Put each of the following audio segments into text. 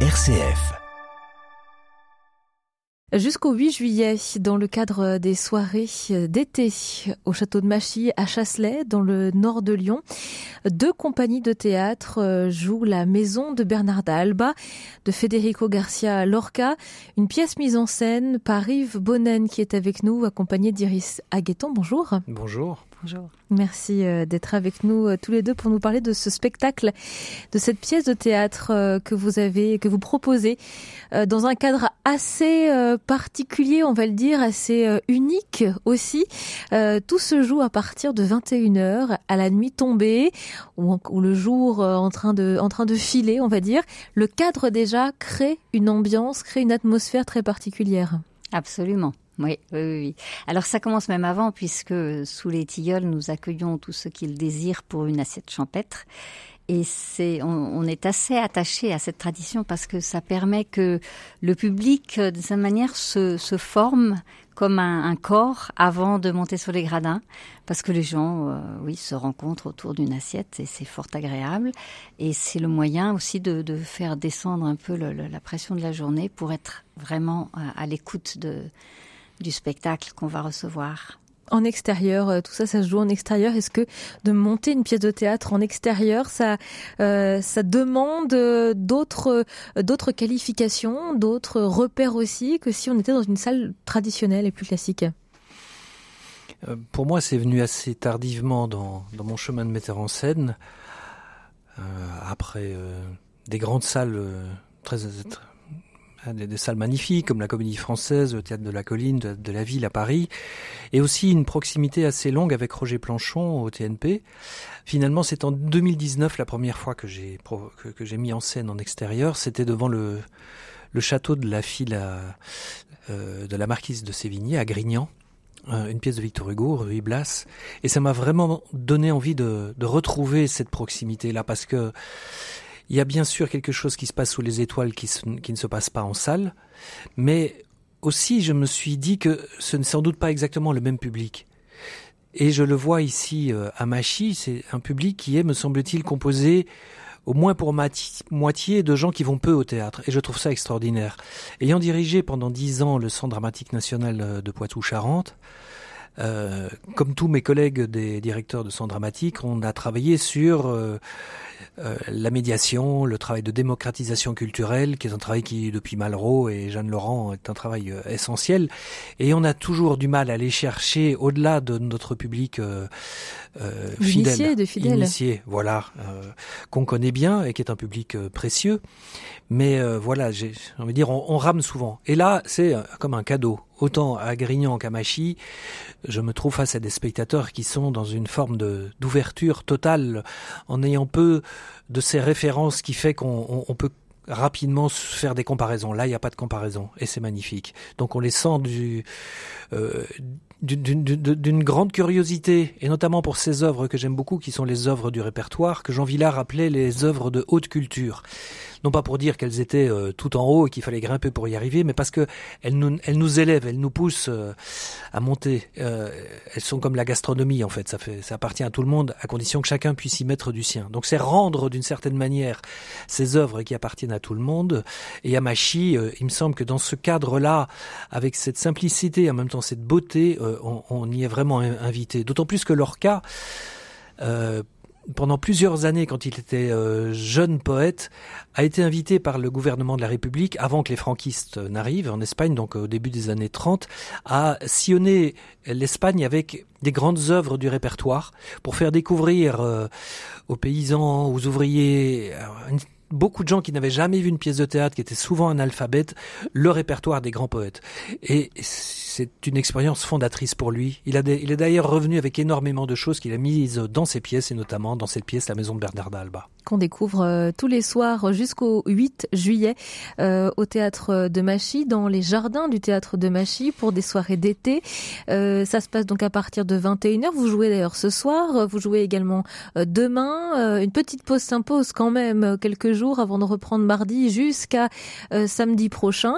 RCF. Jusqu'au 8 juillet, dans le cadre des soirées d'été au château de Machy à Chasselet, dans le nord de Lyon, deux compagnies de théâtre jouent la maison de Bernarda Alba de Federico Garcia Lorca, une pièce mise en scène par Yves Bonnen qui est avec nous, accompagné d'Iris Agueton. Bonjour. Bonjour. Bonjour. Merci euh, d'être avec nous euh, tous les deux pour nous parler de ce spectacle, de cette pièce de théâtre euh, que vous avez, que vous proposez dans un cadre assez particulier, on va le dire, assez unique aussi. Tout se joue à partir de 21h à la nuit tombée ou, le jour en train de, en train de filer, on va dire. Le cadre déjà crée une ambiance, crée une atmosphère très particulière. Absolument. Oui, oui, oui. Alors ça commence même avant, puisque sous les tilleuls, nous accueillons tous ceux qui le désirent pour une assiette champêtre. Et c'est, on, est assez attaché à cette tradition parce que ça permet que le public, de sa manière, se, se forme comme un, corps avant de monter sur les gradins, parce que les gens, euh, oui, se rencontrent autour d'une assiette et c'est fort agréable. Et c'est le moyen aussi de, de, faire descendre un peu la pression de la journée pour être vraiment à, à l'écoute de du spectacle qu'on va recevoir en extérieur, euh, tout ça, ça se joue en extérieur. Est-ce que de monter une pièce de théâtre en extérieur, ça, euh, ça demande euh, d'autres, d'autres qualifications, d'autres repères aussi que si on était dans une salle traditionnelle et plus classique? Pour moi, c'est venu assez tardivement dans, mon chemin de metteur en scène, après des grandes salles très, très des, salles magnifiques comme la Comédie Française, le Théâtre de la Colline, de, la Ville à Paris, et aussi une proximité assez longue avec Roger Planchon au TNP. Finalement, c'est en 2019 la première fois que j'ai que, j'ai mis en scène en extérieur. C'était devant le le château de la fille euh, de la marquise de Sévigné à Grignan euh, une pièce de Victor Hugo, Ruy Blas, et ça m'a vraiment donné envie de, de retrouver cette proximité-là, parce que il y a bien sûr quelque chose qui se passe sous les étoiles qui, ne se passe pas en salle, mais aussi je me suis dit que ce n'est sans doute pas exactement le même public. Et je le vois ici euh, à Machy, c'est un public qui est, me semble-t-il, composé au moins pour moitié de gens qui vont peu au théâtre. Et je trouve ça extraordinaire. Ayant dirigé pendant dix ans le Centre dramatique national euh, de Poitou-Charentes, euh, comme tous mes collègues des directeurs de centre dramatique, on a travaillé sur euh, euh, la médiation, le travail de démocratisation culturelle, qui est un travail qui, depuis Malraux et Jeanne Laurent, est un travail essentiel. Et on a toujours du mal à aller chercher au-delà de notre public fidèle, de fidèles. initié, voilà, qu'on connaît bien et qui est un public précieux. Mais voilà, j'ai envie de dire, on, on rame souvent. Et là, c'est comme un cadeau autant à Grignan qu'à Machy, je me trouve face à des spectateurs qui sont dans une forme de d'ouverture totale, en ayant peu de ces références qui fait qu'on peut rapidement faire des comparaisons. Là, il n'y a pas de comparaison et c'est magnifique. Donc on les sent euh, d'une grande curiosité, et notamment pour ces œuvres que j'aime beaucoup, qui sont les œuvres du répertoire, que Jean Villard appelait les œuvres de haute culture. Non pas pour dire qu'elles étaient euh, tout en haut et qu'il fallait grimper pour y arriver, mais parce que elles nous, elles nous élèvent, elles nous poussent euh, à monter. Euh, elles sont comme la gastronomie en fait, ça, fait, ça appartient à tout le monde, à condition que chacun puisse y mettre du sien. Donc c'est rendre d'une certaine manière ces œuvres qui appartiennent à tout le monde. Et à Machi, il me semble que dans ce cadre-là, avec cette simplicité, en même temps cette beauté, on, on, y est vraiment invité. D'autant plus que Lorca, euh, pendant plusieurs années, quand il était euh, jeune poète, a été invité par le gouvernement de la République, avant que les franquistes n'arrivent en Espagne, donc au début des années 30, à sillonner l'Espagne avec des grandes œuvres du répertoire pour faire découvrir euh, aux paysans, aux ouvriers, beaucoup de gens qui n'avaient jamais vu une pièce de théâtre, qui étaient souvent analphabètes, le répertoire des grands poètes. Et c'est une expérience fondatrice pour lui. Il, il est d'ailleurs revenu avec énormément de choses qu'il a mises dans ses pièces, et notamment dans cette pièce La Maison de Bernard d'Alba qu'on découvre euh, tous les soirs jusqu'au 8 juillet euh, au théâtre de Machy, dans les jardins du théâtre de Machy pour des soirées d'été. Euh, ça se passe donc à partir de 21h. Vous jouez d'ailleurs ce soir, vous jouez également demain. une petite pause s'impose quand même quelques jours avant de reprendre mardi jusqu'à samedi prochain.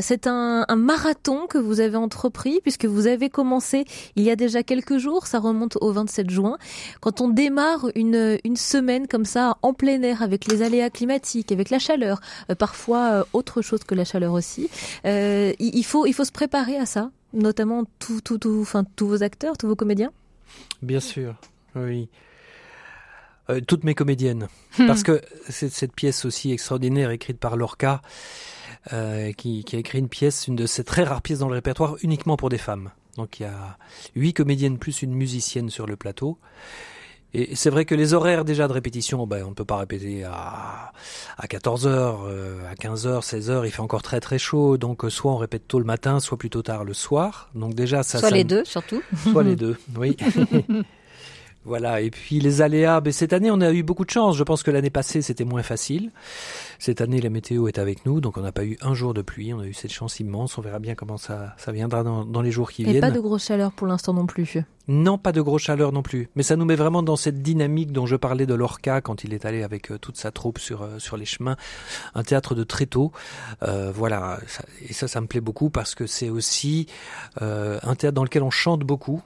C'est un, un marathon que vous avez entrepris puisque vous avez commencé il y a déjà quelques jours, ça remonte au 27 juin. Quand on démarre une, une semaine comme ça en plein air, avec les aléas climatiques, avec la chaleur, parfois autre chose que la chaleur aussi. il faut il faut se préparer à ça, notamment tout, tout, tout, enfin tous vos acteurs, tous vos comédiens. Bien sûr, oui. Euh, toutes mes comédiennes. Hmm. Parce que c'est cette pièce aussi extraordinaire écrite par Lorca, euh, qui, qui, a écrit une pièce, une de ces très rares pièces dans le répertoire, uniquement pour des femmes. Donc il y a huit comédiennes plus une musicienne sur le plateau. Et c'est vrai que les horaires déjà de répétition, ben, on ne peut pas répéter à, à 14h, euh, à 15h, 16h, il fait encore très très chaud, donc euh, soit on répète tôt le matin, soit plutôt tard le soir. Donc déjà ça... Soit les deux surtout. Soit les deux, oui. Voilà, et puis les aléas, ben, cette année on a eu beaucoup de chance, je pense que l'année passée c'était moins facile. Cette année la météo est avec nous, donc on n'a pas eu un jour de pluie, on a eu cette chance immense, on verra bien comment ça, ça viendra dans, les jours qui viennent. Et pas de grosse chaleur pour l'instant non plus. Non, pas de grosse chaleur non plus, mais ça nous met vraiment dans cette dynamique dont je parlais de Lorca quand il est allé avec euh, toute sa troupe sur, euh, sur les chemins, un théâtre de très tôt. Euh, voilà, et ça ça me plaît beaucoup parce que c'est aussi un théâtre dans lequel on chante beaucoup,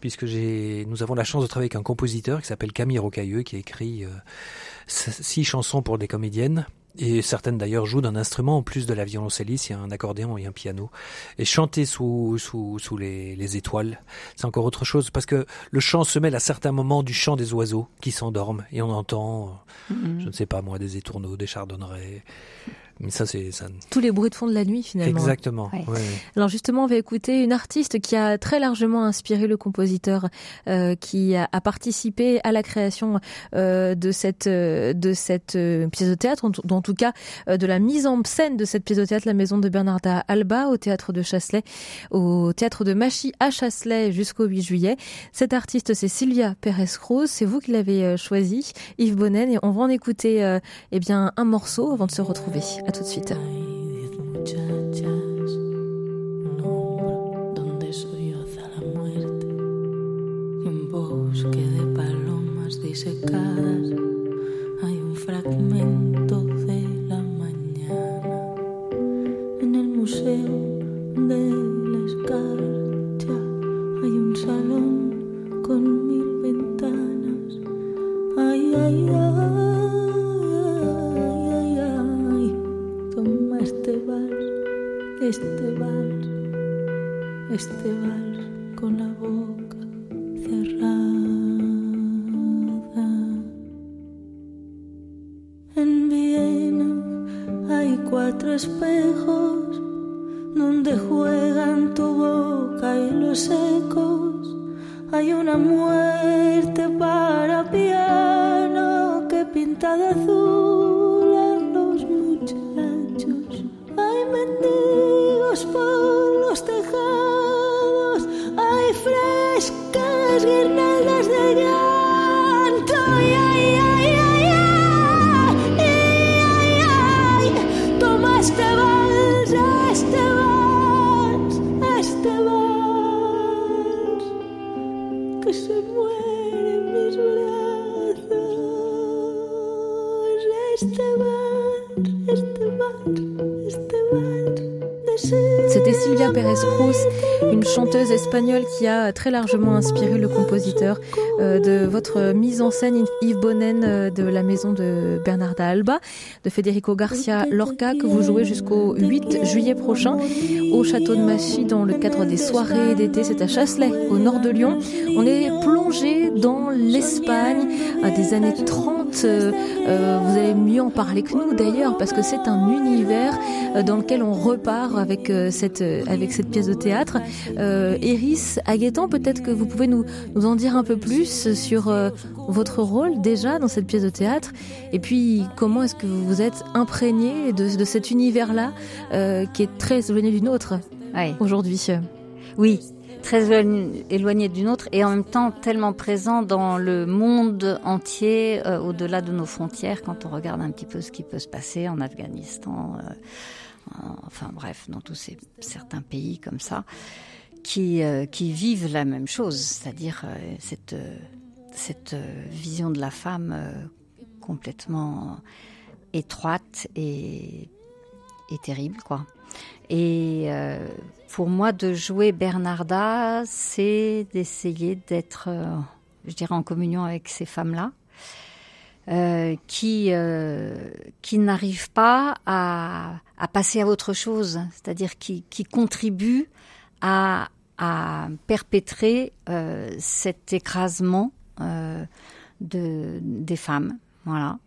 puisque nous avons la chance de travailler avec un compositeur qui s'appelle Camille Rocailleux, qui a écrit euh, six chansons pour des comédiennes. Et certaines d'ailleurs jouent d'un instrument en plus de la violoncelliste, il y a un accordéon et un piano. Et chanter sous, sous, sous les, les étoiles, c'est encore autre chose, parce que le chant se mêle à certains moments du chant des oiseaux qui s'endorment, et on entend, mm-hmm. je ne sais pas moi, des étourneaux, des chardonnerets, mais ça, c'est ça. Tous les bruits de fond de la nuit, finalement. Exactement. Alors justement, on va écouter une artiste qui a très largement inspiré le compositeur, euh, qui a, participé à la création euh, de cette euh, de cette euh, pièce de théâtre, en, en tout cas euh, de la mise en scène de cette pièce de théâtre, La Maison de Bernarda Alba, au théâtre de Chasselet, au théâtre de Machy à Chasselet jusqu'au 8 juillet. Cette artiste, c'est Sylvia Pérez-Cruz. C'est vous qui l'avez choisie, Yves Bonnen, et on va en écouter eh bien un morceau avant de se retrouver. A tout de suite. disecadas hay un fragmento de la mañana en el museo de la escarcha hay un salón muerte para piano que pinta de azul a los muchachos. Hay mendigos por los tejados hay frescas guirnaldas de llanto. Y ay, ay, ay, ay, ay, ay, toma este vals, C'était Sylvia Pérez Cruz, une chanteuse espagnole qui a très largement inspiré le compositeur euh, de votre mise en scène Yves Bonnen euh, de la maison de Bernarda Alba, de Federico Garcia Lorca, que vous jouez jusqu'au 8 juillet prochain au château de Machy dans le cadre des soirées d'été. C'est à Chasselet, au nord de Lyon. On est plongé dans l'Espagne des années 30. Euh, vous allez mieux en parler que nous d'ailleurs parce que c'est un univers dans lequel on repart avec cette, avec cette pièce de théâtre. Euh, Eris Aguetan, peut-être que vous pouvez nous, nous en dire un peu plus sur votre rôle déjà dans cette pièce de théâtre et puis comment est-ce que vous vous êtes imprégné de, de cet univers-là qui est très éloigné du nôtre aujourd'hui? Oui, très éloigné d'une autre et en même temps tellement présent dans le monde entier, au-delà de nos frontières, quand on regarde un petit peu ce qui peut se passer en Afghanistan, enfin bref, dans tous ces certains pays comme ça, qui, euh, qui vivent la même chose, c'est-à-dire euh, cette, euh, cette vision de la femme complètement étroite et, et, terrible, quoi. Et pour moi, de jouer Bernarda, c'est d'essayer d'être, je dirais, en communion avec ces femmes-là. qui qui n'arrive pas à, à passer à autre chose, c'est-à-dire qui, qui contribue à, à perpétrer euh, cet écrasement euh, de des femmes. Voilà.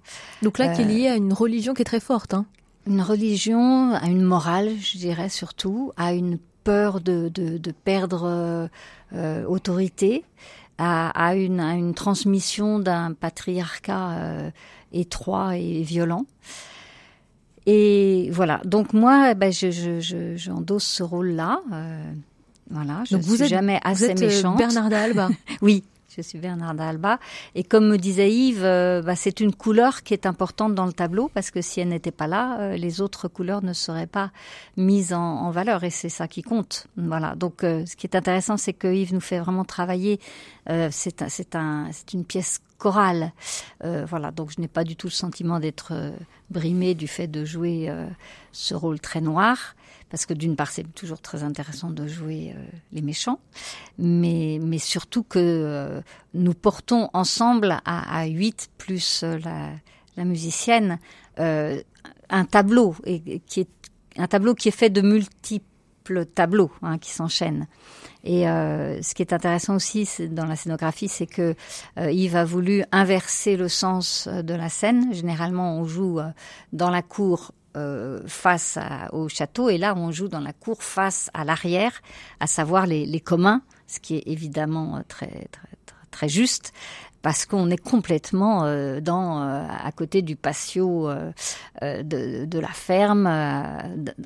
Donc là, qui est lié à une religion qui est très forte. Hein. Une religion, à une morale, je dirais surtout, à une peur de, de, de perdre euh, autorité, à, à, une, à, une, transmission d'un patriarcat euh, étroit et violent. Et voilà. Donc moi, ben, je, je, je, j'endosse ce rôle-là. Euh, voilà. Je Donc suis vous êtes, jamais assez vous êtes méchante. Bernarda Alba. oui. Je suis Bernarda Alba. Et comme me disait Yves, euh, bah, c'est une couleur qui est importante dans le tableau parce que si elle n'était pas là, euh, les autres couleurs ne seraient pas mises en, en valeur et c'est ça qui compte. Voilà. Donc, euh, ce qui est intéressant, c'est que Yves nous fait vraiment travailler. Euh, c'est un, c'est un, c'est une pièce chorale. Euh, voilà. Donc, je n'ai pas du tout le sentiment d'être brimée du fait de jouer ce rôle très noir parce que d'une part c'est toujours très intéressant de jouer euh, les méchants, mais, mais surtout que euh, nous portons ensemble à, à 8 plus euh, la, la musicienne un tableau et, qui est un tableau qui est fait de multiples tableaux hein, qui s'enchaînent. Et euh, ce qui est intéressant aussi dans la scénographie, c'est que euh, Yves a voulu inverser le sens de la scène. Généralement, on joue dans la cour euh, face au château et là on joue dans la cour face à l'arrière, à savoir les, communs, ce qui est évidemment très très, très juste parce qu'on est complètement euh, dans euh, à côté du patio euh, de, de, la ferme,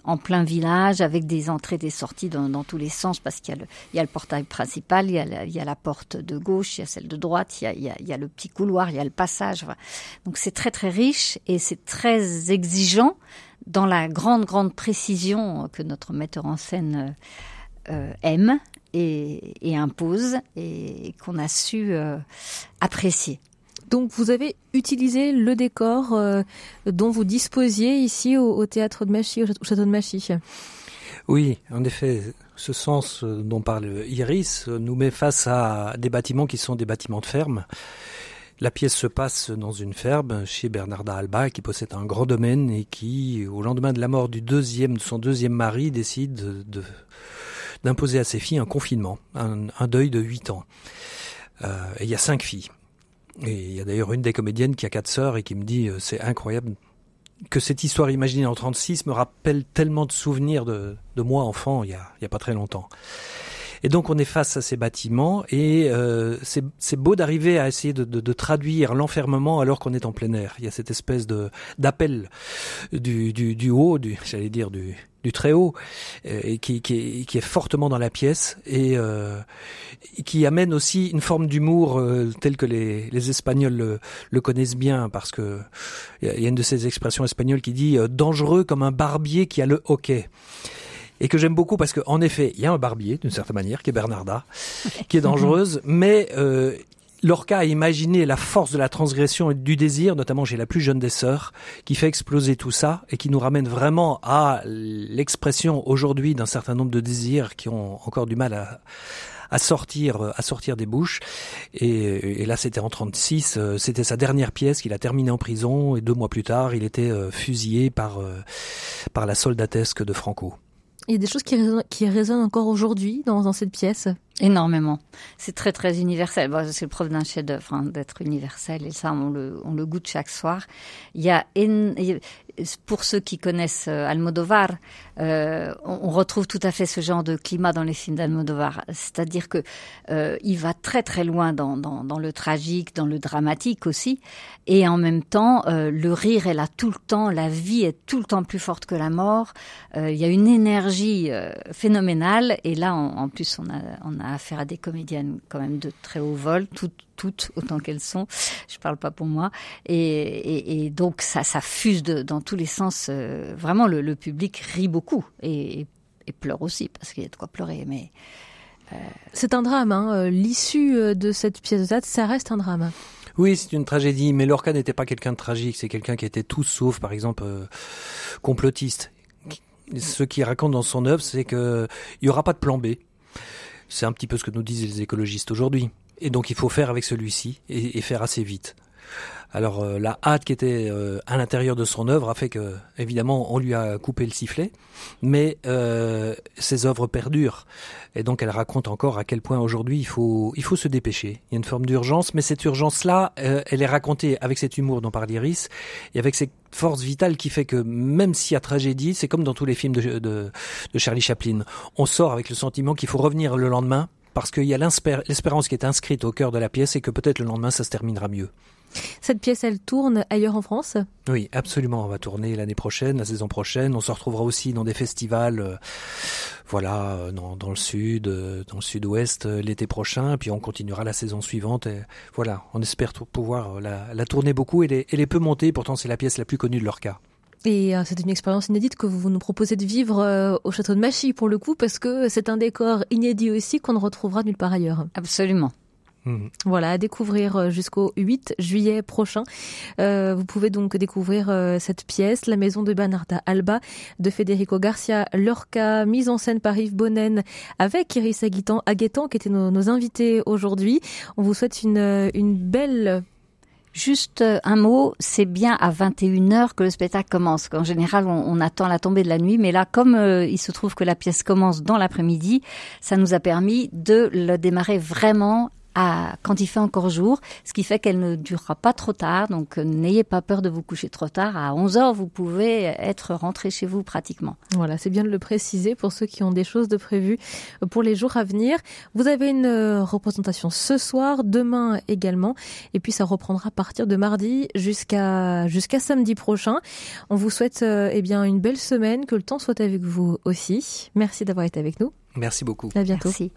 en plein village, avec des entrées, des sorties dans, dans tous les sens, parce qu'il y, y, a le portail principal, il y, a la, il y, a la, porte de gauche, il y a celle de droite, il y a, il y a, il y a le petit couloir, il y a le passage. Voilà. Donc c'est très très riche et c'est très exigeant dans la grande grande précision que notre metteur en scène aime et, et, impose et qu'on a su euh, apprécier. Donc vous avez utilisé le décor euh, dont vous disposiez ici au, au théâtre de Machy, au château de Machy. Oui, en effet, ce sens dont parle Iris nous met face à des bâtiments qui sont des bâtiments de ferme. La pièce se passe dans une ferme chez Bernarda Alba qui possède un grand domaine et qui, au lendemain de la mort du deuxième, de son deuxième mari, décide de, de d'imposer à ses filles un confinement, un, deuil de 8 ans. Euh, et il y a cinq filles. Et il y a d'ailleurs une des comédiennes qui a quatre sœurs et qui me dit euh, c'est incroyable que cette histoire imaginée en 36 me rappelle tellement de souvenirs de, de moi enfant il y, a, il y a pas très longtemps. Et donc on est face à ces bâtiments et euh, c'est beau d'arriver à essayer de, de, de traduire l'enfermement alors qu'on est en plein air. Il y a cette espèce de d'appel du, du, du haut, du j'allais dire du, du très haut, euh, et qui, qui, est, qui, est, fortement dans la pièce et euh, qui amène aussi une forme d'humour euh, telle que les, les Espagnols le, le, connaissent bien, parce que il y a une de ces expressions espagnoles qui dit euh, dangereux comme un barbier qui a le hockey et que j'aime beaucoup parce qu'en effet, il y a un barbier d'une certaine manière qui est Bernarda, qui est dangereuse, mais euh, Lorca a imaginé la force de la transgression et du désir, notamment chez la plus jeune des sœurs, qui fait exploser tout ça et qui nous ramène vraiment à l'expression aujourd'hui d'un certain nombre de désirs qui ont encore du mal à, à sortir à sortir des bouches. Et, et là c'était en 36 c'était sa dernière pièce qu'il a terminée en prison et deux mois plus tard il était fusillé par par la soldatesque de Franco il y a des choses qui résonnent, encore aujourd'hui dans cette pièce Énormément. C'est très très universel. Bon, c'est le preuve d'un chef-d'œuvre hein, d'être universel et ça on le on le goûte chaque soir. Il y a en... pour ceux qui connaissent Almodovar, euh, on, retrouve tout à fait ce genre de climat dans les films d'Almodovar. C'est-à-dire que euh, il va très très loin dans, dans dans le tragique, dans le dramatique aussi, et en même temps euh, le rire est là tout le temps, la vie est tout le temps plus forte que la mort. Euh, il y a une énergie euh, phénoménale et là en plus on a on a affaire à des comédiennes quand même de très haut vol, toutes, toutes autant qu'elles sont. Je parle pas pour moi. Et, et, et donc ça, ça fuse de, dans tous les sens. Euh, vraiment, le, le, public rit beaucoup et, et pleure aussi parce qu'il y a de quoi pleurer. Mais euh... c'est un drame. Hein. L'issue de cette pièce de théâtre, ça reste un drame. Oui, c'est une tragédie, mais Lorca n'était pas quelqu'un de tragique, c'est quelqu'un qui était tout sauf, par exemple, euh, complotiste. Ce qui raconte dans son œuvre, c'est qu'il n'y aura pas de plan B. C'est un petit peu ce que nous disent les écologistes aujourd'hui. Et donc il faut faire avec celui-ci et, faire assez vite. Alors euh, la hâte qui était euh, à l'intérieur de son œuvre a fait que, évidemment, on lui a coupé le sifflet, mais euh, ses œuvres perdurent. Et donc elle raconte encore à quel point aujourd'hui il faut, il faut se dépêcher. Il y a une forme d'urgence, mais cette urgence-là, elle est racontée avec cet humour dont parle Iris, et avec cette force vitale qui fait que même s'il y a tragédie, c'est comme dans tous les films de, de Charlie Chaplin, on sort avec le sentiment qu'il faut revenir le lendemain parce qu'il y a l'espérance qui est inscrite au cœur de la pièce et que peut-être le lendemain ça se terminera mieux. Cette pièce, elle tourne ailleurs en France? Oui, absolument. On va tourner l'année prochaine, la saison prochaine. On se retrouvera aussi dans des festivals, euh, voilà, euh, dans, le sud, euh, dans le sud-ouest l'été prochain. Puis on continuera la saison suivante. Et voilà, on espère pouvoir la, tourner beaucoup. Elle est, elle est peu montée, pourtant c'est la pièce la plus connue de leur cas. Et c'est une expérience inédite que vous nous proposez de vivre au château de Machy pour le coup, parce que c'est un décor inédit aussi qu'on ne retrouvera nulle part ailleurs. Absolument. Mhm. Voilà, à découvrir euh, jusqu'au 8 juillet prochain. Euh, vous pouvez donc découvrir euh, cette pièce, La Maison de Bernarda Alba, de Federico Garcia Lorca, mise en scène par Yves Bonnen, avec Iris Aguetan, Aguetan qui étaient nos, invités aujourd'hui. On vous souhaite une, une belle Juste un mot, c'est bien à 21h que le spectacle commence. En général, on, attend la tombée de la nuit, mais là, comme il se trouve que la pièce commence dans l'après-midi, ça nous a permis de le démarrer vraiment quand il fait encore jour, ce qui fait qu'elle ne durera pas trop tard. Donc euh, n'ayez pas peur de vous coucher trop tard. À 11 heures, vous pouvez être rentré chez vous pratiquement. Voilà, c'est bien de le préciser pour ceux qui ont des choses de prévues euh, pour les jours à venir. Vous avez une euh, représentation ce soir, demain également, et puis ça reprendra à partir de mardi jusqu'à jusqu'à samedi prochain. On vous souhaite eh bien une belle semaine, que le temps soit avec vous aussi. Merci d'avoir été avec nous. Merci beaucoup. À bientôt. Merci.